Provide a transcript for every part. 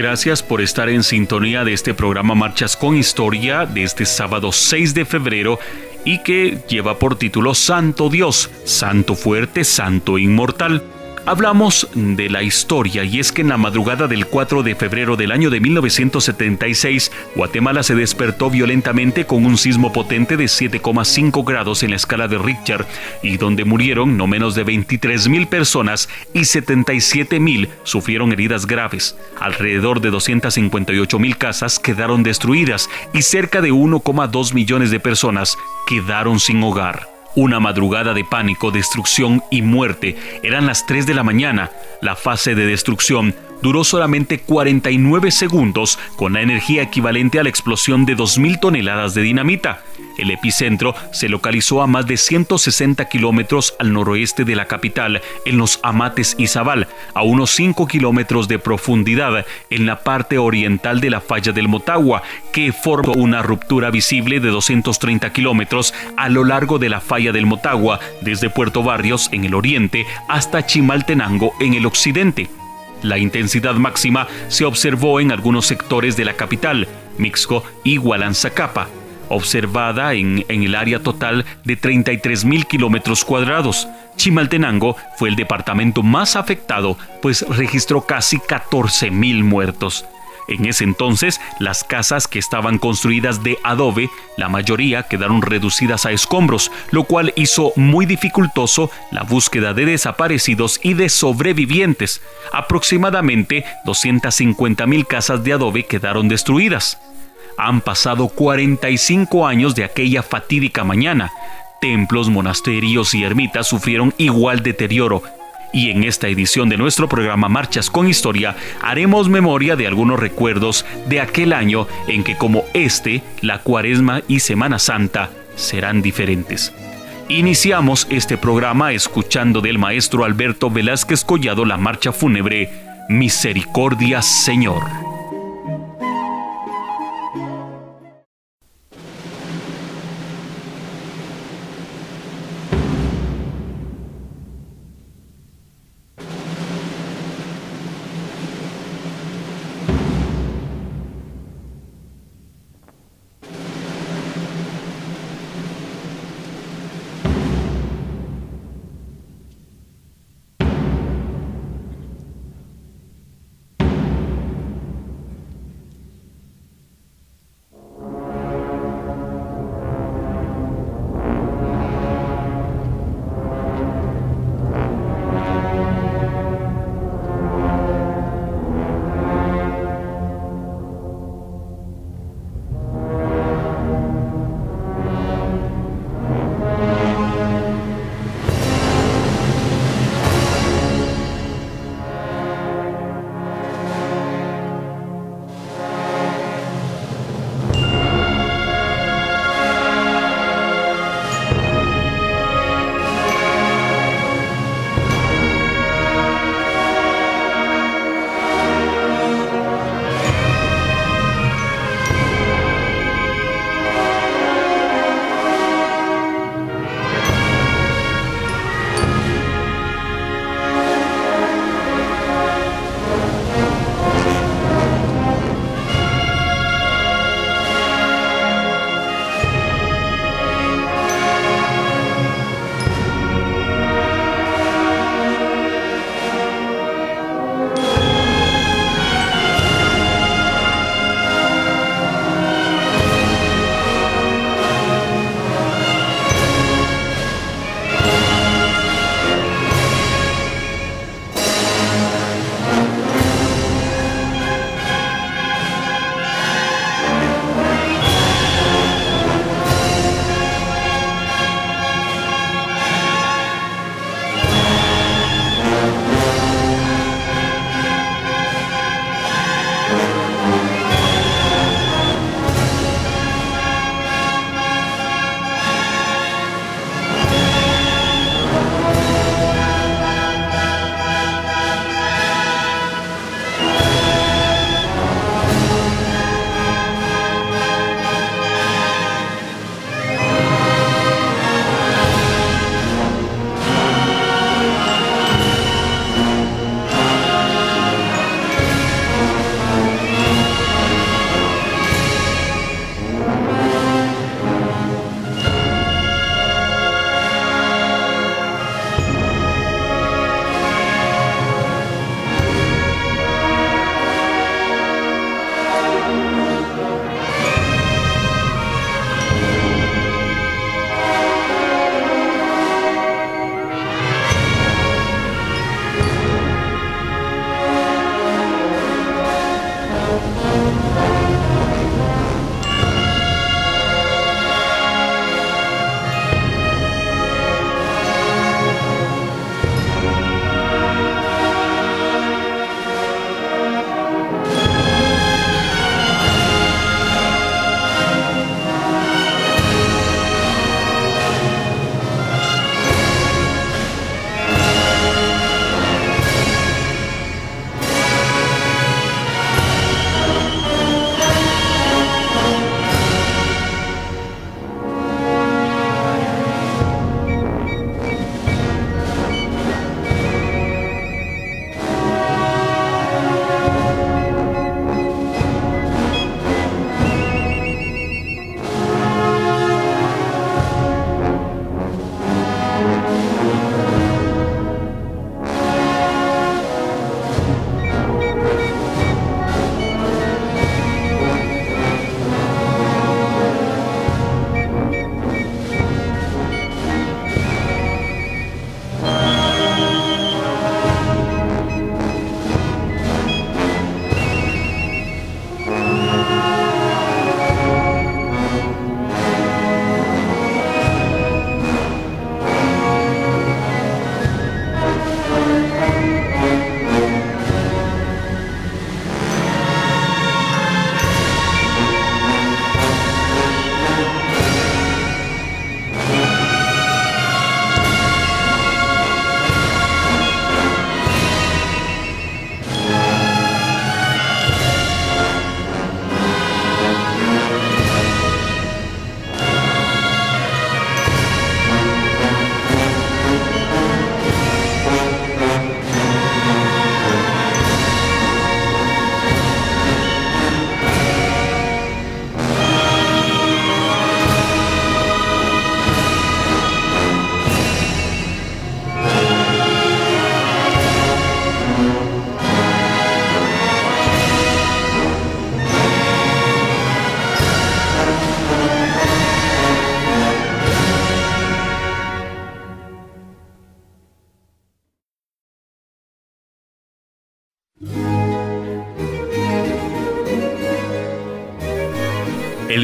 Gracias por estar en sintonía de este programa Marchas con Historia de este sábado 6 de febrero y que lleva por título Santo Dios, Santo Fuerte, Santo Inmortal. Hablamos de la historia y es que en la madrugada del 4 de febrero del año de 1976, Guatemala se despertó violentamente con un sismo potente de 7,5 grados en la escala de Richter y donde murieron no menos de 23 mil personas y 77 mil sufrieron heridas graves. Alrededor de 258 mil casas quedaron destruidas y cerca de 1,2 millones de personas quedaron sin hogar. Una madrugada de pánico, destrucción y muerte. Eran las 3 de la mañana. La fase de destrucción duró solamente 49 segundos con la energía equivalente a la explosión de 2.000 toneladas de dinamita. El epicentro se localizó a más de 160 kilómetros al noroeste de la capital, en los Amates y Zabal, a unos 5 kilómetros de profundidad en la parte oriental de la falla del Motagua, que forma una ruptura visible de 230 kilómetros a lo largo de la falla del Motagua, desde Puerto Barrios en el oriente hasta Chimaltenango en el occidente. La intensidad máxima se observó en algunos sectores de la capital, Mixco y Hualanzacapa, observada en, en, el área total de 33.000 kilómetros cuadrados. Chimaltenango fue el departamento más afectado, pues registró casi 14.000 muertos. En ese entonces, las casas que estaban construidas de adobe, la mayoría quedaron reducidas a escombros, lo cual hizo muy dificultoso la búsqueda de desaparecidos y de sobrevivientes. Aproximadamente 250 mil casas de adobe quedaron destruidas. Han pasado 45 años de aquella fatídica mañana. Templos, monasterios y ermitas sufrieron igual deterioro, y en esta edición de nuestro programa Marchas con Historia haremos memoria de algunos recuerdos de aquel año en que como este, la Cuaresma y Semana Santa serán diferentes. Iniciamos este programa escuchando del maestro Alberto Velázquez Collado la marcha fúnebre Misericordia Señor.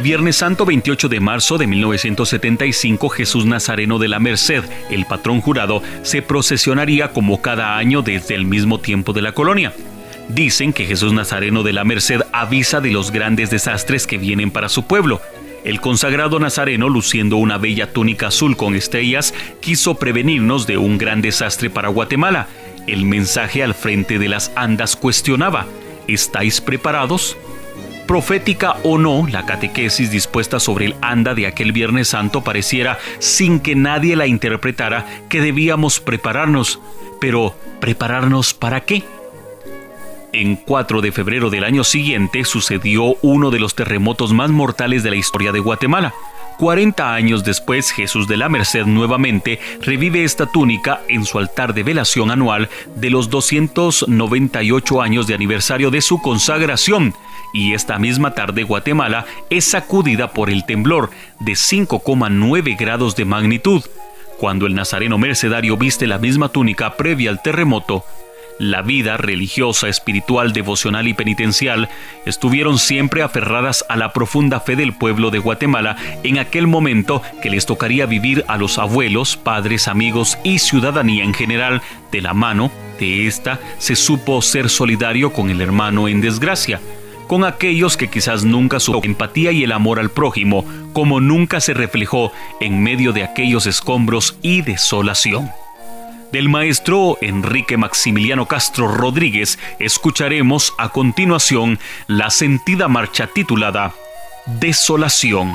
Viernes Santo 28 de marzo de 1975, Jesús Nazareno de la Merced, el patrón jurado, se procesionaría como cada año desde el mismo tiempo de la colonia. Dicen que Jesús Nazareno de la Merced avisa de los grandes desastres que vienen para su pueblo. El consagrado Nazareno, luciendo una bella túnica azul con estrellas, quiso prevenirnos de un gran desastre para Guatemala. El mensaje al frente de las andas cuestionaba, ¿estáis preparados? Profética o no, la catequesis dispuesta sobre el anda de aquel Viernes Santo pareciera, sin que nadie la interpretara, que debíamos prepararnos. Pero, ¿prepararnos para qué? En 4 de febrero del año siguiente sucedió uno de los terremotos más mortales de la historia de Guatemala. 40 años después, Jesús de la Merced nuevamente revive esta túnica en su altar de velación anual de los 298 años de aniversario de su consagración. Y esta misma tarde Guatemala es sacudida por el temblor de 5,9 grados de magnitud. Cuando el nazareno mercedario viste la misma túnica previa al terremoto, la vida religiosa, espiritual, devocional y penitencial estuvieron siempre aferradas a la profunda fe del pueblo de Guatemala en aquel momento que les tocaría vivir a los abuelos, padres, amigos y ciudadanía en general de la mano de esta se supo ser solidario con el hermano en desgracia con aquellos que quizás nunca su empatía y el amor al prójimo, como nunca se reflejó en medio de aquellos escombros y desolación. Del maestro Enrique Maximiliano Castro Rodríguez escucharemos a continuación la sentida marcha titulada Desolación.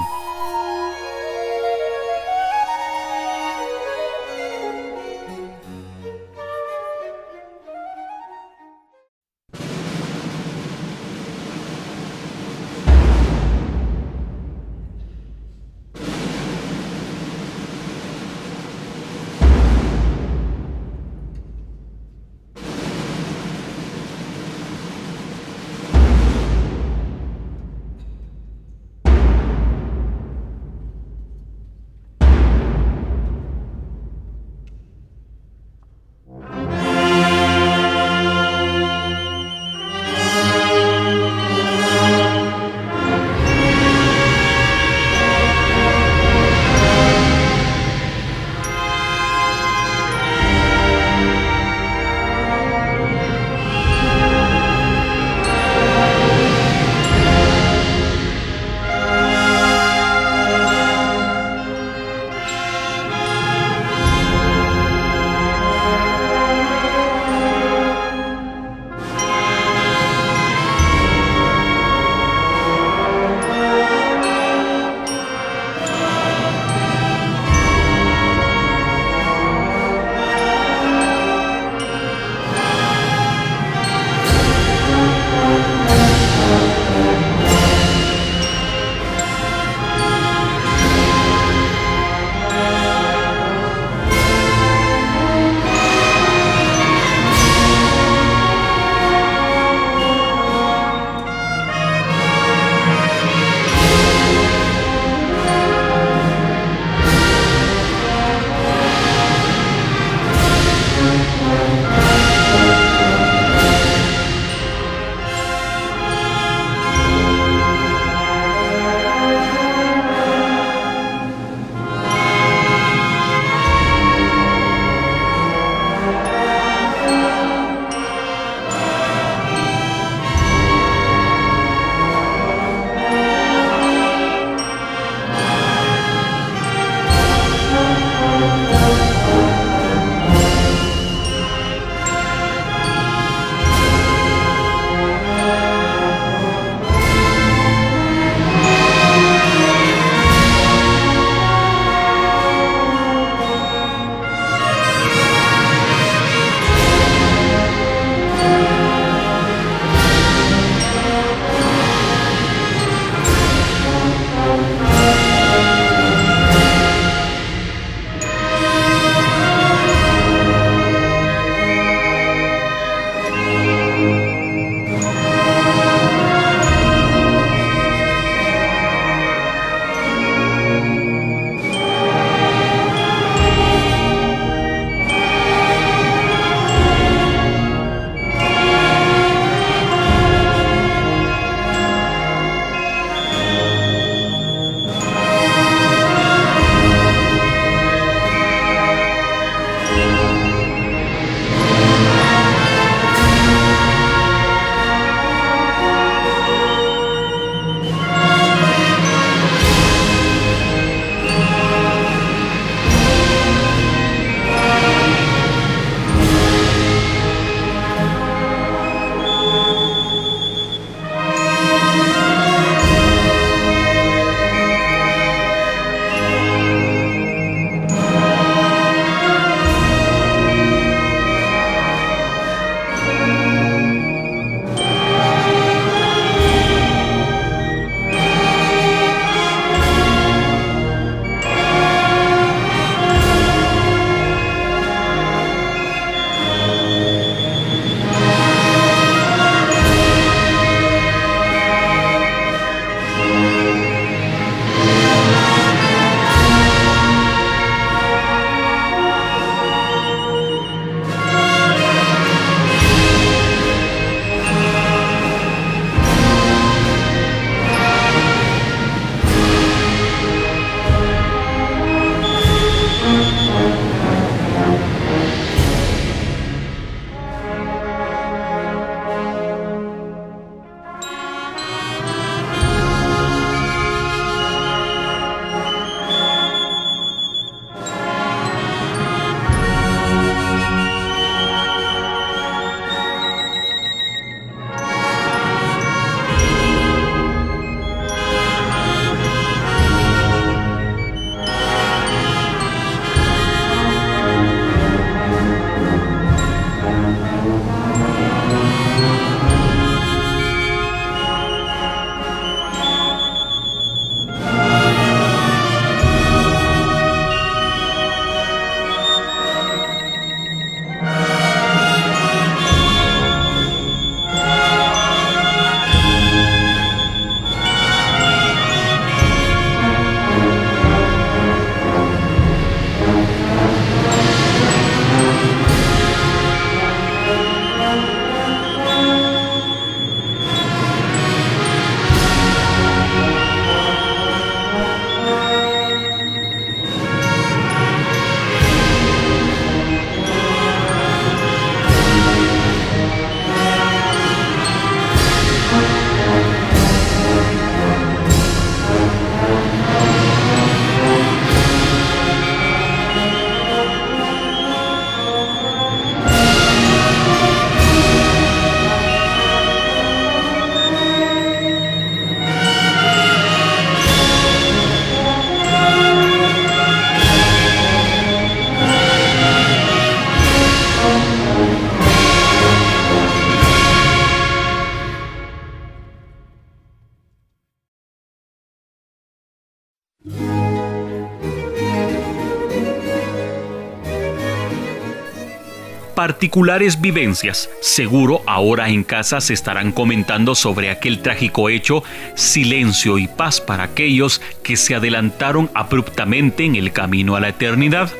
Particulares vivencias. Seguro ahora en casa se estarán comentando sobre aquel trágico hecho, silencio y paz para aquellos que se adelantaron abruptamente en el camino a la eternidad.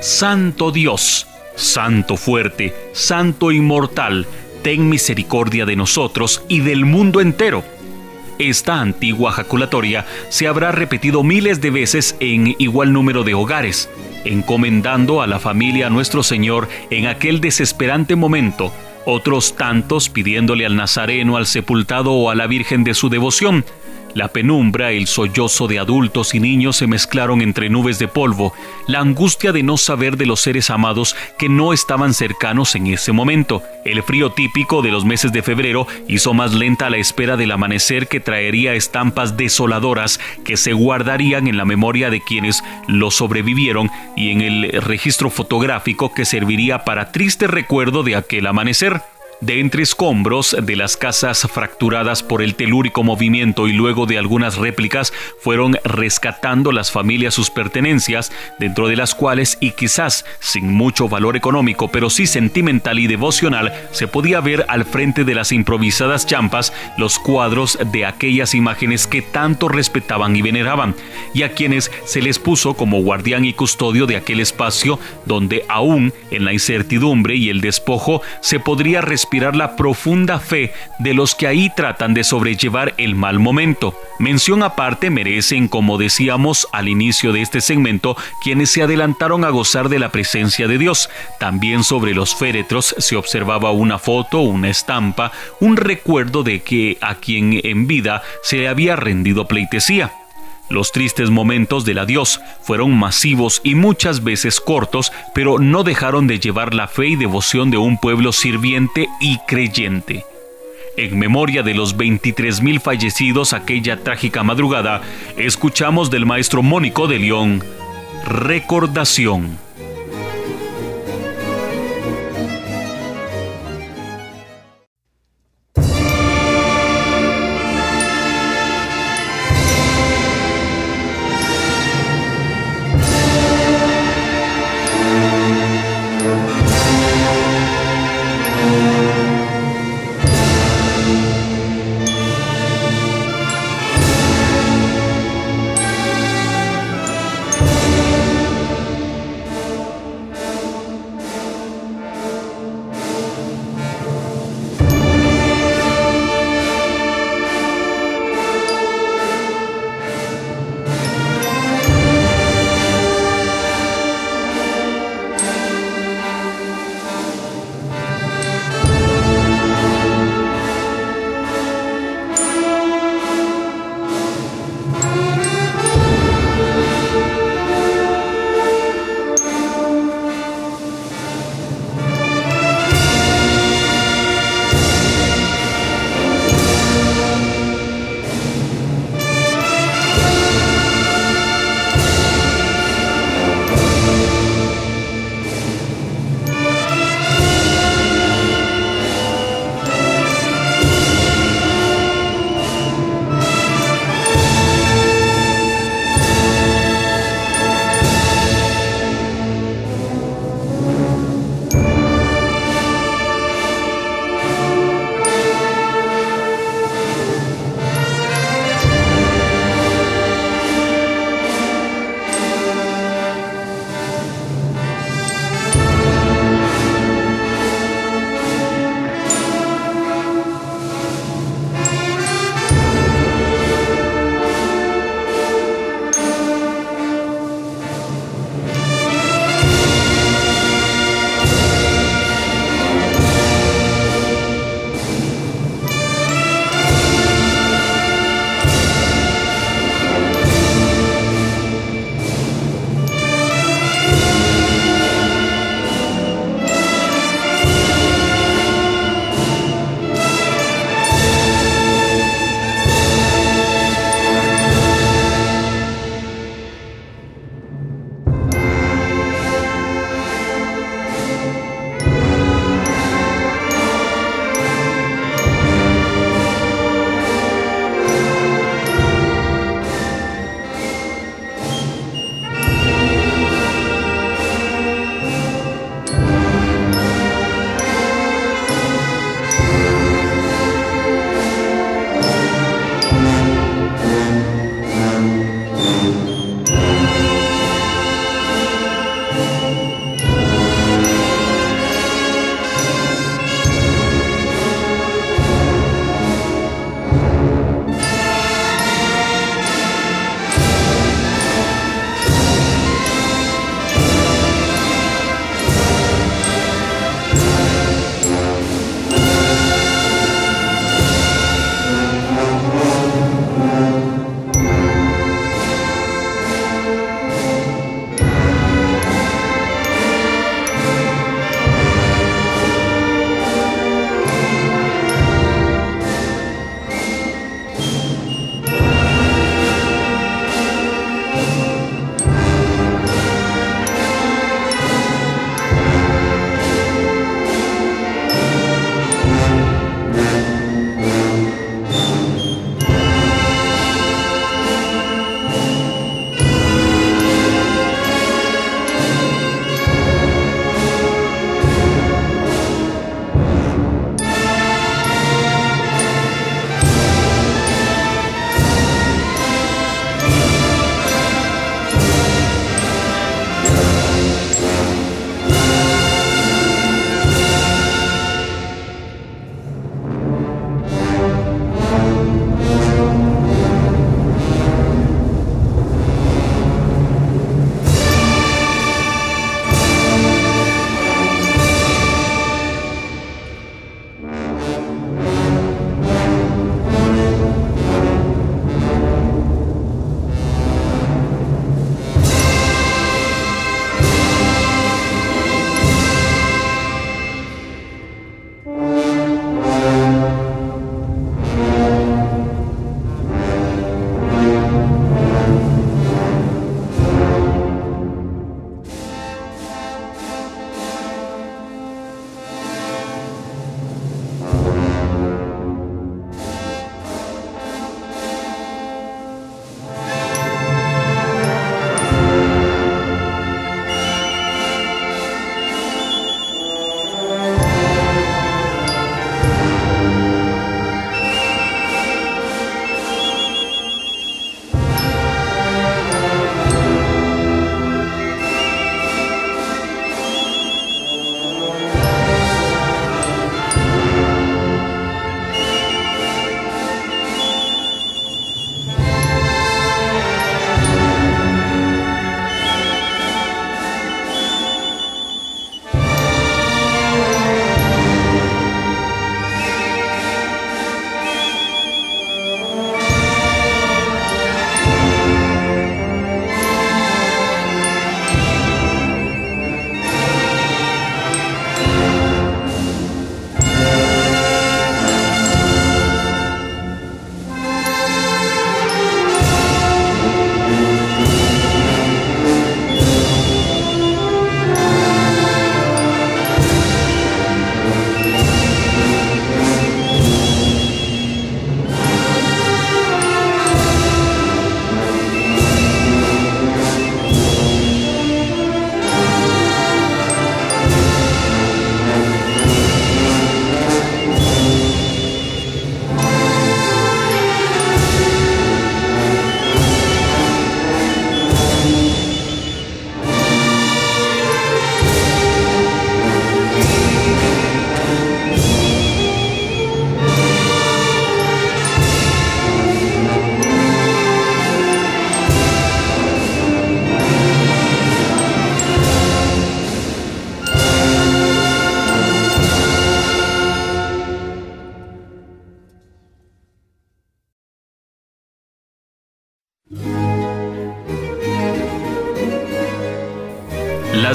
Santo Dios, Santo fuerte, Santo inmortal, ten misericordia de nosotros y del mundo entero. Esta antigua jaculatoria se habrá repetido miles de veces en igual número de hogares, encomendando a la familia a nuestro Señor en aquel desesperante momento, otros tantos pidiéndole al Nazareno, al sepultado o a la Virgen de su devoción, la penumbra, el sollozo de adultos y niños se mezclaron entre nubes de polvo, la angustia de no saber de los seres amados que no estaban cercanos en ese momento. El frío típico de los meses de febrero hizo más lenta la espera del amanecer que traería estampas desoladoras que se guardarían en la memoria de quienes lo sobrevivieron y en el registro fotográfico que serviría para triste recuerdo de aquel amanecer. De entre escombros de las casas fracturadas por el telúrico movimiento y luego de algunas réplicas fueron rescatando las familias sus pertenencias, dentro de las cuales y quizás sin mucho valor económico, pero sí sentimental y devocional, se podía ver al frente de las improvisadas champas los cuadros de aquellas imágenes que tanto respetaban y veneraban, y a quienes se les puso como guardián y custodio de aquel espacio donde aún en la incertidumbre y el despojo se podría respirar la profunda fe de los que ahí tratan de sobrellevar el mal momento. Mención aparte merecen, como decíamos al inicio de este segmento, quienes se adelantaron a gozar de la presencia de Dios. También sobre los féretros se observaba una foto, una estampa, un recuerdo de que a quien en vida se le había rendido pleitesía. Los tristes momentos del adiós fueron masivos y muchas veces cortos, pero no dejaron de llevar la fe y devoción de un pueblo sirviente y creyente. En memoria de los 23.000 fallecidos aquella trágica madrugada, escuchamos del maestro Mónico de León, Recordación.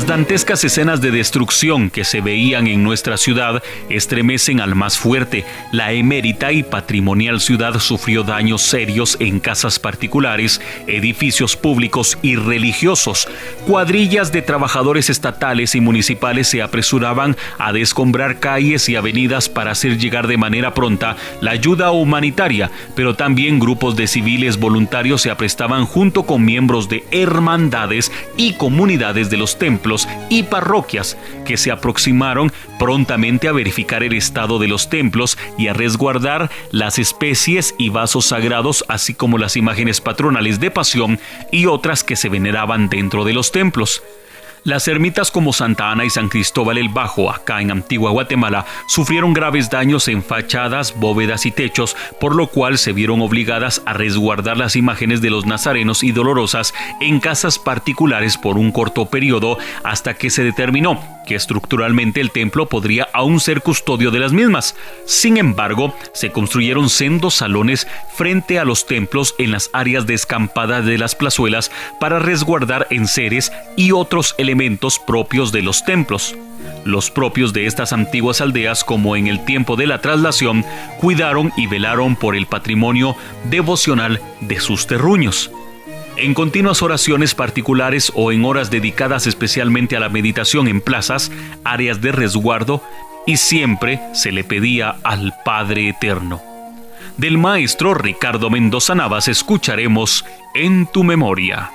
Dantescas escenas de destrucción que se veían en nuestra ciudad estremecen al más fuerte. La emérita y patrimonial ciudad sufrió daños serios en casas particulares, edificios públicos y religiosos. Cuadrillas de trabajadores estatales y municipales se apresuraban a descombrar calles y avenidas para hacer llegar de manera pronta la ayuda humanitaria, pero también grupos de civiles voluntarios se aprestaban junto con miembros de hermandades y comunidades de los templos y parroquias que se aproximaron prontamente a verificar el estado de los templos y a resguardar las especies y vasos sagrados, así como las imágenes patronales de pasión y otras que se veneraban dentro de los templos. Las ermitas como Santa Ana y San Cristóbal el Bajo, acá en Antigua Guatemala, sufrieron graves daños en fachadas, bóvedas y techos, por lo cual se vieron obligadas a resguardar las imágenes de los nazarenos y dolorosas en casas particulares por un corto periodo hasta que se determinó que estructuralmente el templo podría aún ser custodio de las mismas. Sin embargo, se construyeron sendos salones frente a los templos en las áreas descampadas de las plazuelas para resguardar enseres y otros elementos propios de los templos. Los propios de estas antiguas aldeas, como en el tiempo de la traslación, cuidaron y velaron por el patrimonio devocional de sus terruños en continuas oraciones particulares o en horas dedicadas especialmente a la meditación en plazas, áreas de resguardo, y siempre se le pedía al Padre Eterno. Del maestro Ricardo Mendoza Navas escucharemos En tu memoria.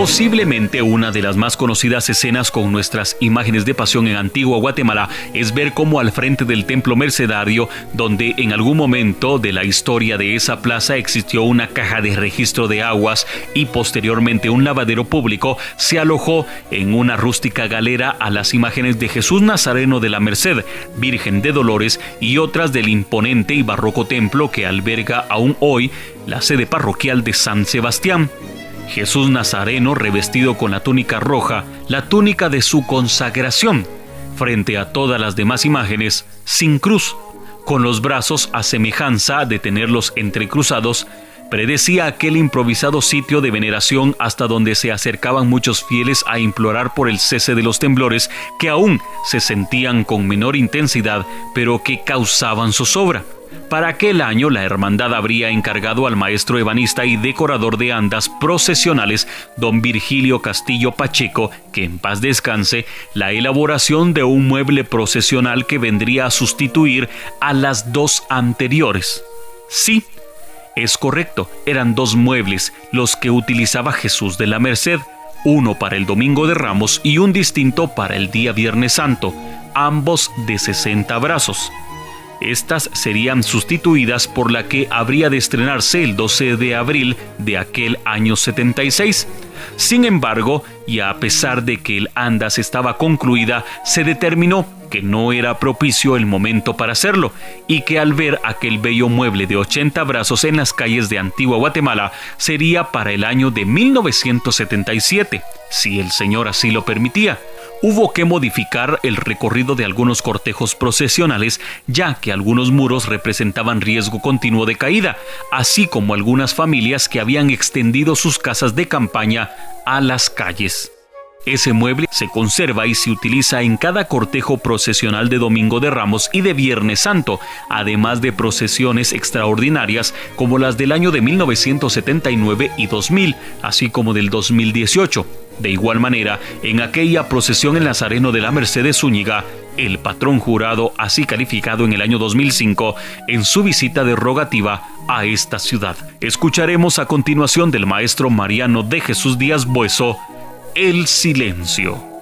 Posiblemente una de las más conocidas escenas con nuestras imágenes de pasión en Antigua Guatemala es ver cómo al frente del templo mercedario, donde en algún momento de la historia de esa plaza existió una caja de registro de aguas y posteriormente un lavadero público, se alojó en una rústica galera a las imágenes de Jesús Nazareno de la Merced, Virgen de Dolores y otras del imponente y barroco templo que alberga aún hoy la sede parroquial de San Sebastián. Jesús Nazareno revestido con la túnica roja, la túnica de su consagración, frente a todas las demás imágenes, sin cruz, con los brazos a semejanza de tenerlos entrecruzados, predecía aquel improvisado sitio de veneración hasta donde se acercaban muchos fieles a implorar por el cese de los temblores que aún se sentían con menor intensidad, pero que causaban zozobra. Para aquel año la hermandad habría encargado al maestro ebanista y decorador de andas procesionales, don Virgilio Castillo Pacheco, que en paz descanse, la elaboración de un mueble procesional que vendría a sustituir a las dos anteriores. Sí, es correcto, eran dos muebles los que utilizaba Jesús de la Merced, uno para el Domingo de Ramos y un distinto para el día Viernes Santo, ambos de 60 brazos. Estas serían sustituidas por la que habría de estrenarse el 12 de abril de aquel año 76. Sin embargo, y a pesar de que el Andas estaba concluida, se determinó que no era propicio el momento para hacerlo y que al ver aquel bello mueble de 80 brazos en las calles de Antigua Guatemala sería para el año de 1977, si el Señor así lo permitía hubo que modificar el recorrido de algunos cortejos procesionales, ya que algunos muros representaban riesgo continuo de caída, así como algunas familias que habían extendido sus casas de campaña a las calles. Ese mueble se conserva y se utiliza en cada cortejo procesional de Domingo de Ramos y de Viernes Santo, además de procesiones extraordinarias como las del año de 1979 y 2000, así como del 2018. De igual manera, en aquella procesión en Nazareno de la Mercedes Zúñiga, el patrón jurado así calificado en el año 2005 en su visita derogativa a esta ciudad. Escucharemos a continuación del maestro Mariano de Jesús Díaz Bueso, el silencio.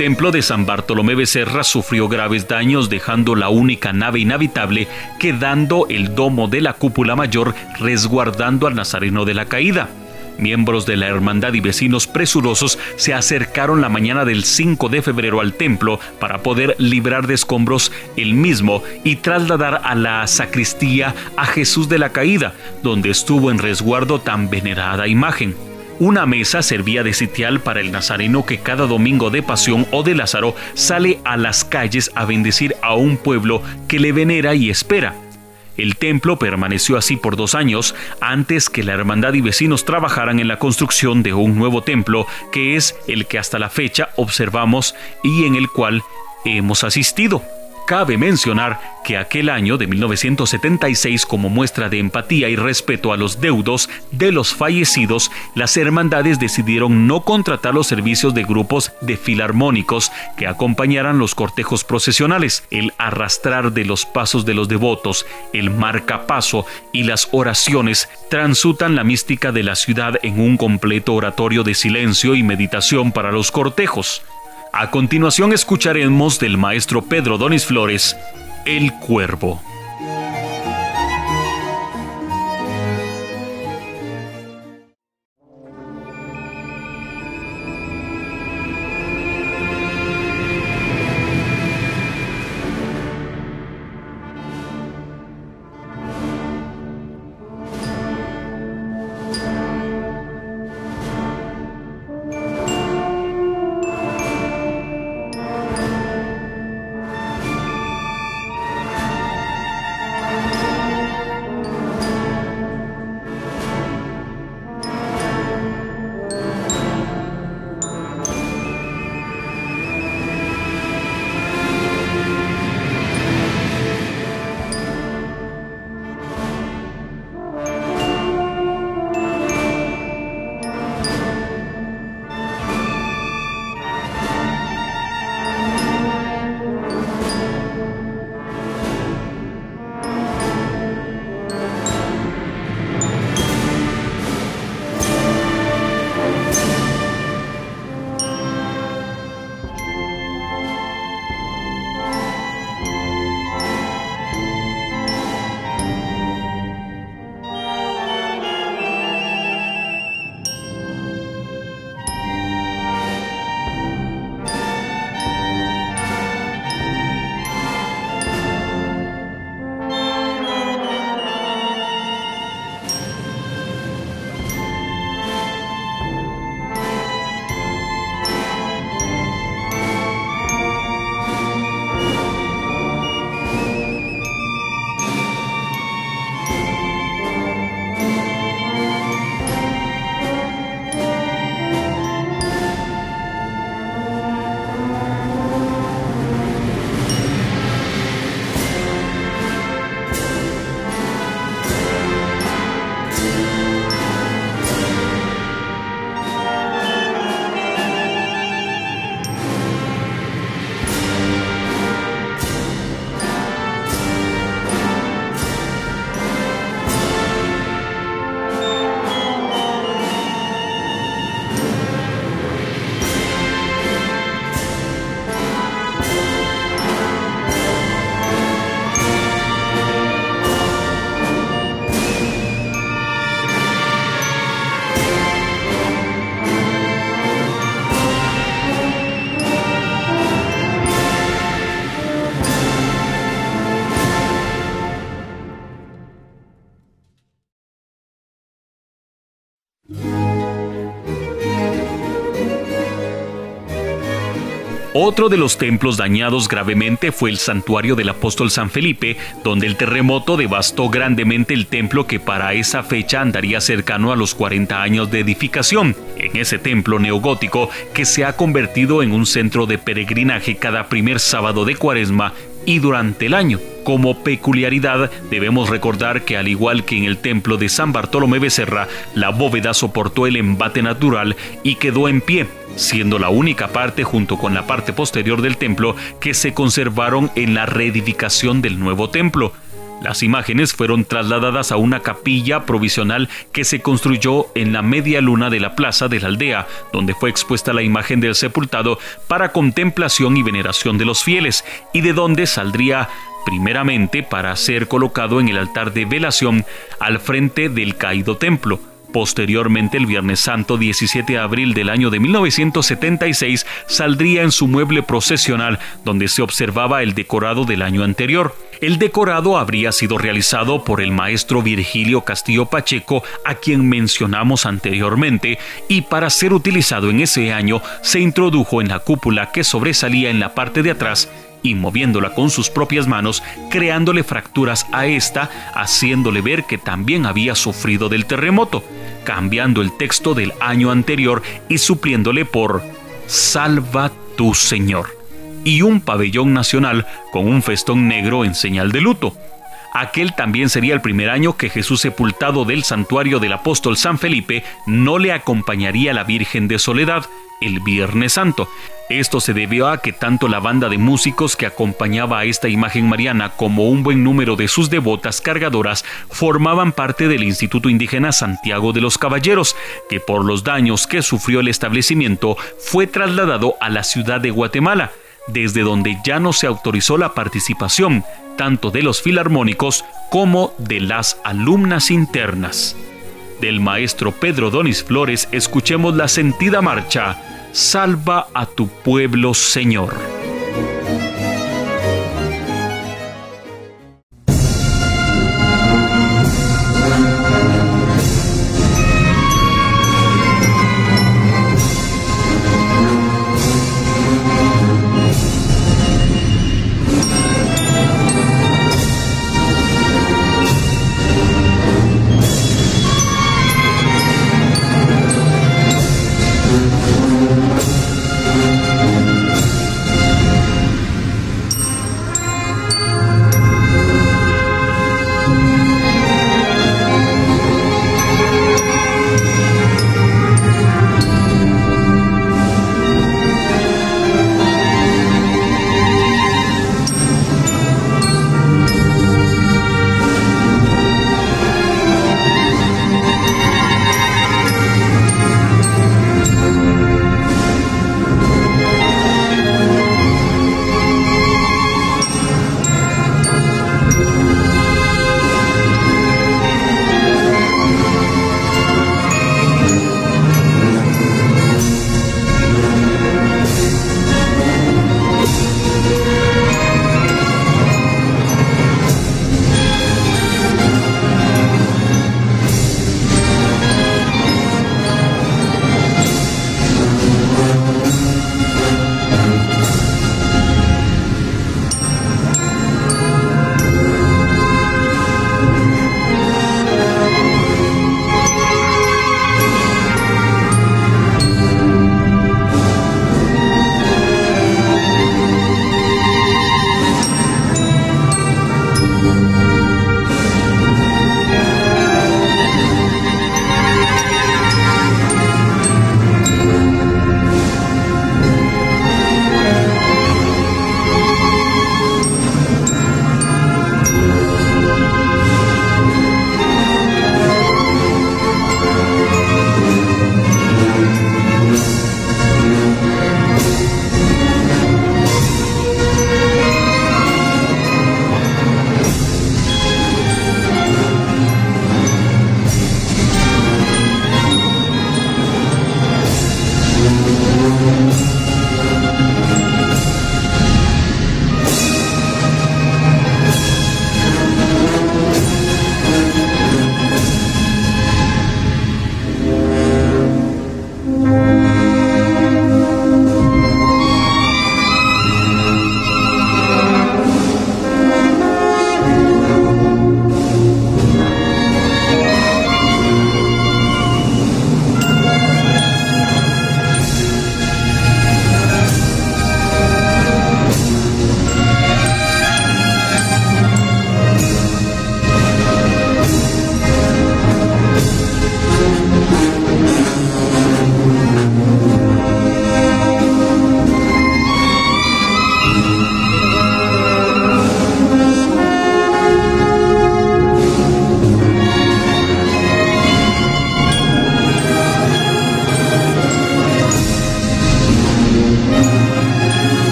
Templo de San Bartolomé Becerra sufrió graves daños dejando la única nave inhabitable, quedando el domo de la cúpula mayor resguardando al Nazareno de la Caída. Miembros de la hermandad y vecinos presurosos se acercaron la mañana del 5 de febrero al templo para poder librar de escombros el mismo y trasladar a la sacristía a Jesús de la Caída, donde estuvo en resguardo tan venerada imagen. Una mesa servía de sitial para el nazareno que cada domingo de pasión o de Lázaro sale a las calles a bendecir a un pueblo que le venera y espera. El templo permaneció así por dos años antes que la hermandad y vecinos trabajaran en la construcción de un nuevo templo que es el que hasta la fecha observamos y en el cual hemos asistido. Cabe mencionar que aquel año de 1976, como muestra de empatía y respeto a los deudos de los fallecidos, las hermandades decidieron no contratar los servicios de grupos de filarmónicos que acompañaran los cortejos procesionales. El arrastrar de los pasos de los devotos, el marcapaso y las oraciones transutan la mística de la ciudad en un completo oratorio de silencio y meditación para los cortejos. A continuación escucharemos del maestro Pedro Donis Flores, El Cuervo. Otro de los templos dañados gravemente fue el santuario del apóstol San Felipe, donde el terremoto devastó grandemente el templo que para esa fecha andaría cercano a los 40 años de edificación. En ese templo neogótico que se ha convertido en un centro de peregrinaje cada primer sábado de cuaresma y durante el año. Como peculiaridad, debemos recordar que al igual que en el templo de San Bartolomé Becerra, la bóveda soportó el embate natural y quedó en pie, siendo la única parte junto con la parte posterior del templo que se conservaron en la reedificación del nuevo templo. Las imágenes fueron trasladadas a una capilla provisional que se construyó en la media luna de la plaza de la aldea, donde fue expuesta la imagen del sepultado para contemplación y veneración de los fieles, y de donde saldría primeramente para ser colocado en el altar de velación al frente del caído templo. Posteriormente, el Viernes Santo 17 de abril del año de 1976, saldría en su mueble procesional, donde se observaba el decorado del año anterior. El decorado habría sido realizado por el maestro Virgilio Castillo Pacheco, a quien mencionamos anteriormente, y para ser utilizado en ese año se introdujo en la cúpula que sobresalía en la parte de atrás y moviéndola con sus propias manos, creándole fracturas a esta, haciéndole ver que también había sufrido del terremoto, cambiando el texto del año anterior y supliéndole por Salva tu Señor y un pabellón nacional con un festón negro en señal de luto. Aquel también sería el primer año que Jesús sepultado del santuario del apóstol San Felipe no le acompañaría la Virgen de Soledad el Viernes Santo. Esto se debió a que tanto la banda de músicos que acompañaba a esta imagen mariana como un buen número de sus devotas cargadoras formaban parte del Instituto Indígena Santiago de los Caballeros, que por los daños que sufrió el establecimiento fue trasladado a la ciudad de Guatemala desde donde ya no se autorizó la participación tanto de los filarmónicos como de las alumnas internas. Del maestro Pedro Donis Flores escuchemos la sentida marcha Salva a tu pueblo Señor.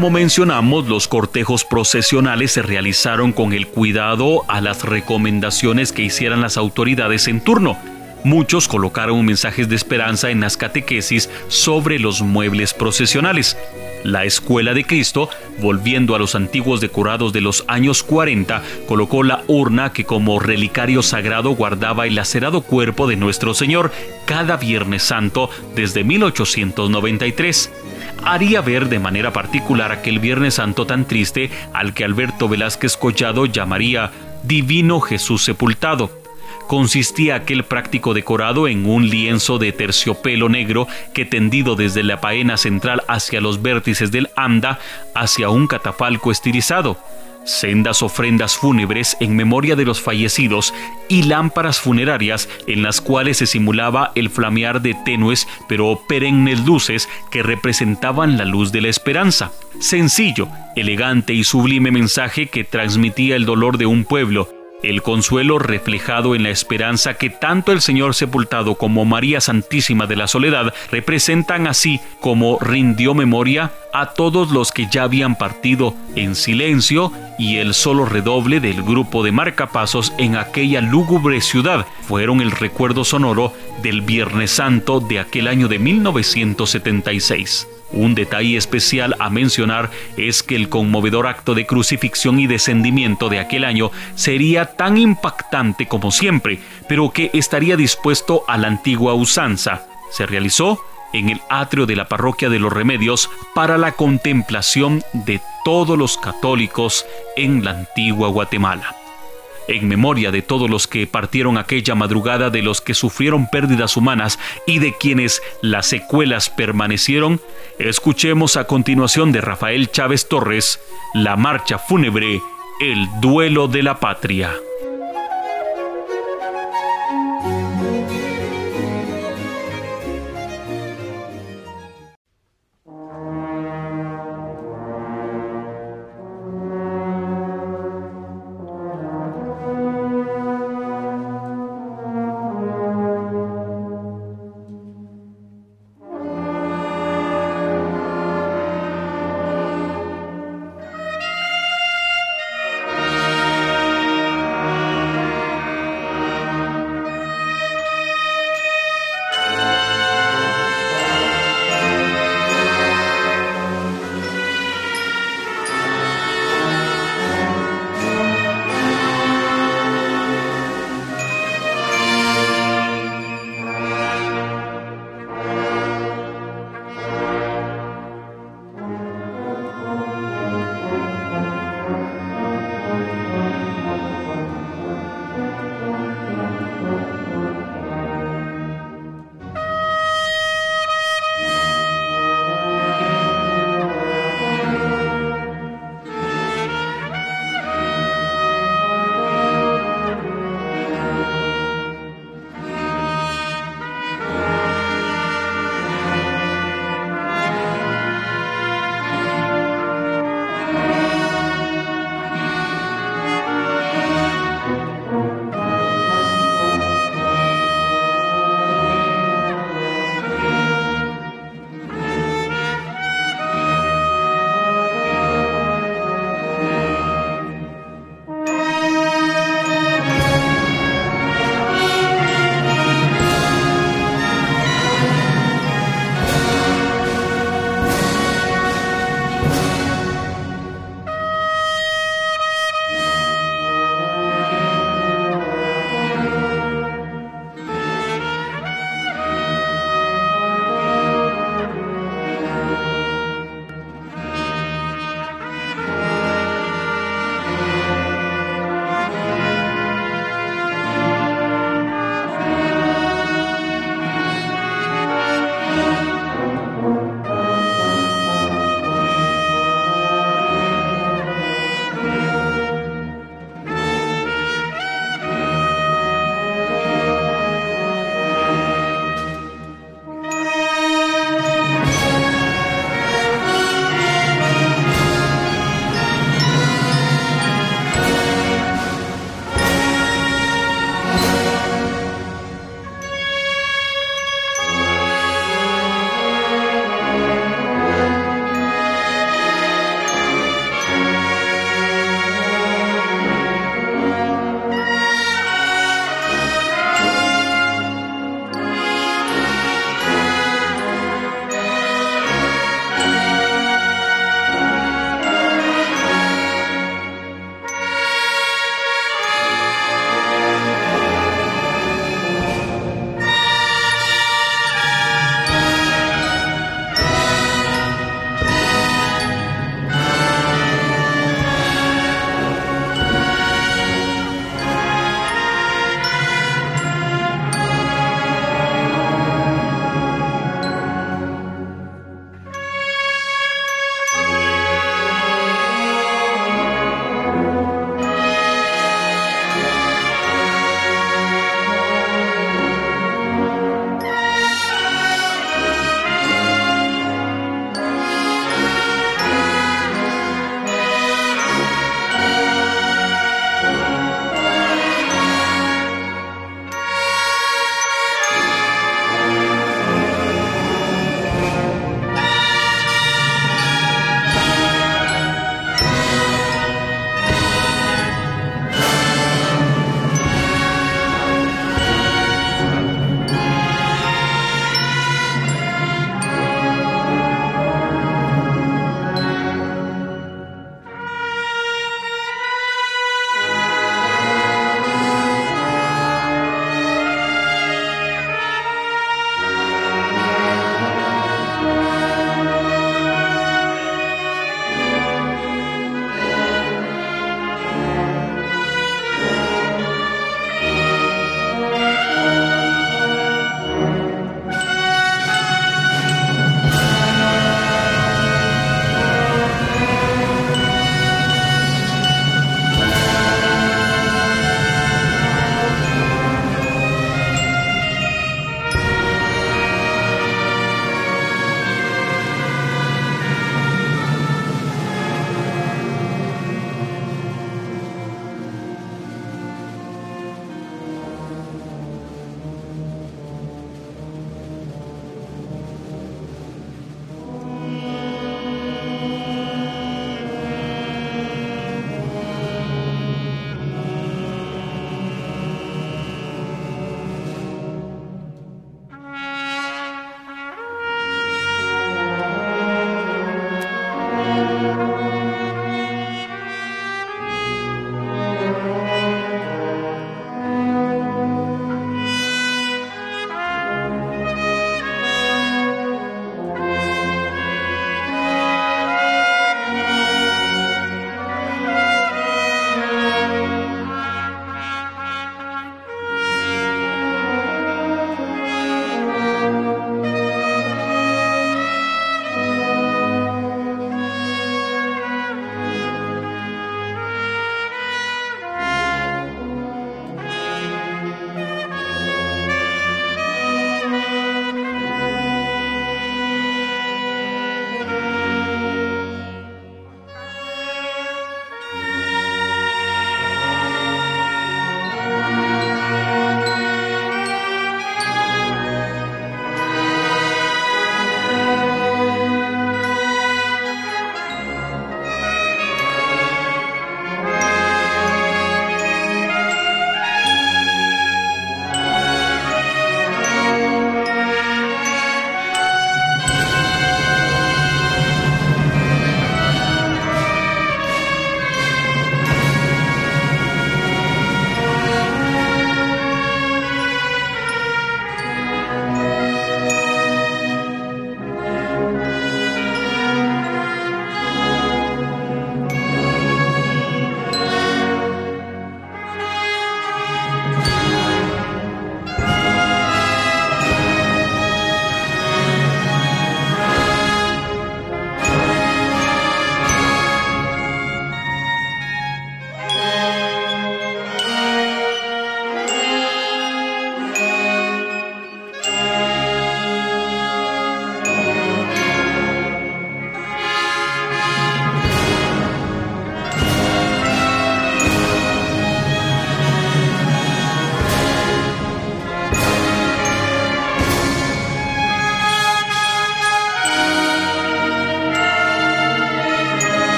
Como mencionamos, los cortejos procesionales se realizaron con el cuidado a las recomendaciones que hicieran las autoridades en turno. Muchos colocaron mensajes de esperanza en las catequesis sobre los muebles procesionales. La Escuela de Cristo, volviendo a los antiguos decorados de los años 40, colocó la urna que como relicario sagrado guardaba el lacerado cuerpo de nuestro Señor cada Viernes Santo desde 1893 haría ver de manera particular aquel Viernes Santo tan triste al que Alberto Velázquez Collado llamaría Divino Jesús Sepultado. Consistía aquel práctico decorado en un lienzo de terciopelo negro que tendido desde la paena central hacia los vértices del anda hacia un catafalco estilizado sendas ofrendas fúnebres en memoria de los fallecidos y lámparas funerarias en las cuales se simulaba el flamear de tenues pero perennes luces que representaban la luz de la esperanza. Sencillo, elegante y sublime mensaje que transmitía el dolor de un pueblo el consuelo reflejado en la esperanza que tanto el Señor sepultado como María Santísima de la Soledad representan así como rindió memoria a todos los que ya habían partido en silencio y el solo redoble del grupo de marcapasos en aquella lúgubre ciudad fueron el recuerdo sonoro del Viernes Santo de aquel año de 1976. Un detalle especial a mencionar es que el conmovedor acto de crucifixión y descendimiento de aquel año sería tan impactante como siempre, pero que estaría dispuesto a la antigua usanza. Se realizó en el atrio de la parroquia de los Remedios para la contemplación de todos los católicos en la antigua Guatemala en memoria de todos los que partieron aquella madrugada, de los que sufrieron pérdidas humanas y de quienes las secuelas permanecieron, escuchemos a continuación de Rafael Chávez Torres la marcha fúnebre El duelo de la patria.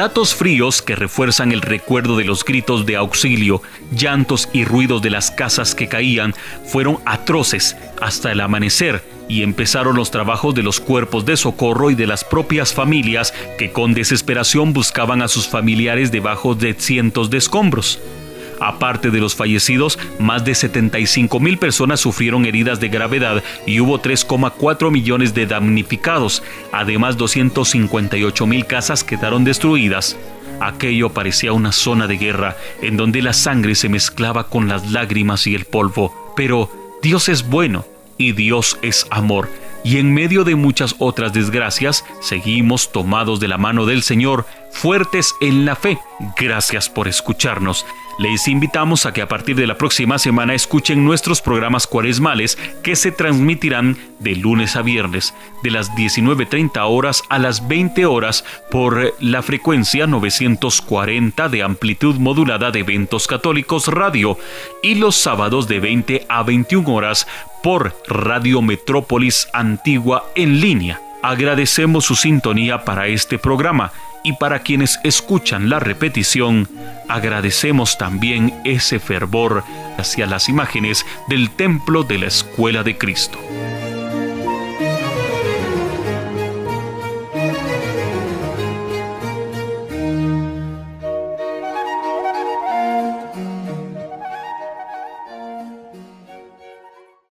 Datos fríos que refuerzan el recuerdo de los gritos de auxilio, llantos y ruidos de las casas que caían fueron atroces hasta el amanecer y empezaron los trabajos de los cuerpos de socorro y de las propias familias que con desesperación buscaban a sus familiares debajo de cientos de escombros. Aparte de los fallecidos, más de 75 mil personas sufrieron heridas de gravedad y hubo 3,4 millones de damnificados. Además, 258 mil casas quedaron destruidas. Aquello parecía una zona de guerra en donde la sangre se mezclaba con las lágrimas y el polvo. Pero Dios es bueno y Dios es amor. Y en medio de muchas otras desgracias, seguimos tomados de la mano del Señor, fuertes en la fe. Gracias por escucharnos. Les invitamos a que a partir de la próxima semana escuchen nuestros programas cuaresmales que se transmitirán de lunes a viernes, de las 19.30 horas a las 20 horas por la frecuencia 940 de amplitud modulada de Eventos Católicos Radio y los sábados de 20 a 21 horas por Radio Metrópolis Antigua en línea. Agradecemos su sintonía para este programa y para quienes escuchan la repetición, agradecemos también ese fervor hacia las imágenes del templo de la Escuela de Cristo.